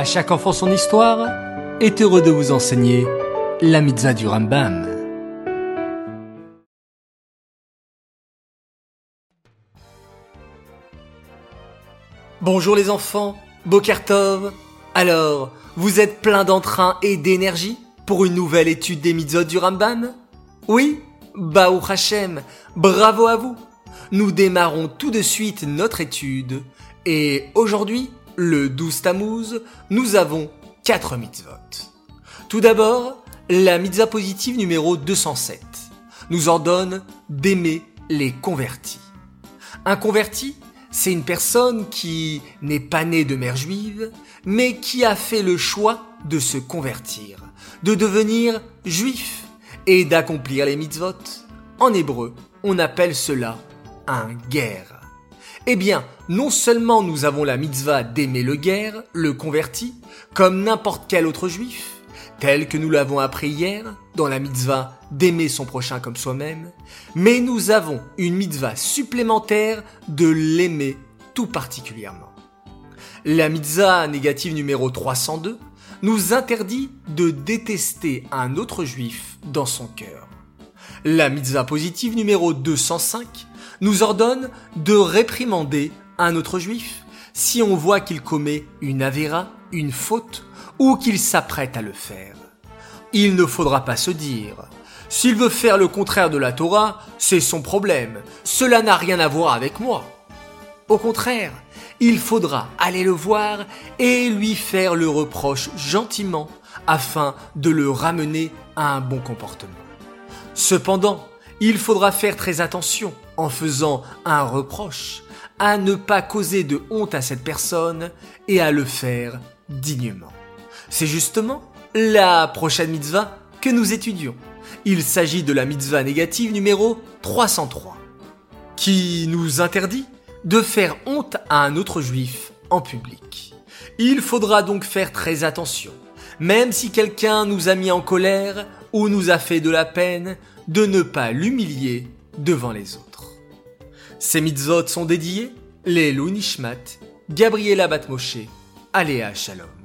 À chaque enfant son histoire est heureux de vous enseigner la mitzvah du Rambam. Bonjour les enfants, Bokertov. Alors, vous êtes plein d'entrain et d'énergie pour une nouvelle étude des mitzvot du Rambam? Oui? Baou Hashem, bravo à vous Nous démarrons tout de suite notre étude et aujourd'hui, le 12 Tammuz, nous avons 4 mitzvot. Tout d'abord, la mitzvah positive numéro 207 nous ordonne d'aimer les convertis. Un converti, c'est une personne qui n'est pas née de mère juive, mais qui a fait le choix de se convertir, de devenir juif et d'accomplir les mitzvot. En hébreu, on appelle cela un guerre. Eh bien, non seulement nous avons la mitzvah d'aimer le guerre, le converti, comme n'importe quel autre juif, tel que nous l'avons appris hier dans la mitzvah d'aimer son prochain comme soi-même, mais nous avons une mitzvah supplémentaire de l'aimer tout particulièrement. La mitzvah négative numéro 302 nous interdit de détester un autre juif dans son cœur. La mitzvah positive numéro 205 nous ordonne de réprimander un autre juif si on voit qu'il commet une avéra, une faute, ou qu'il s'apprête à le faire. Il ne faudra pas se dire s'il veut faire le contraire de la Torah, c'est son problème. Cela n'a rien à voir avec moi. Au contraire, il faudra aller le voir et lui faire le reproche gentiment afin de le ramener à un bon comportement. Cependant, il faudra faire très attention en faisant un reproche à ne pas causer de honte à cette personne et à le faire dignement. C'est justement la prochaine mitzvah que nous étudions. Il s'agit de la mitzvah négative numéro 303, qui nous interdit de faire honte à un autre juif en public. Il faudra donc faire très attention, même si quelqu'un nous a mis en colère ou nous a fait de la peine, de ne pas l'humilier devant les autres. Ces mitzvot sont dédiés les Nishmat, Gabriela Batmoshe, Aléa Shalom.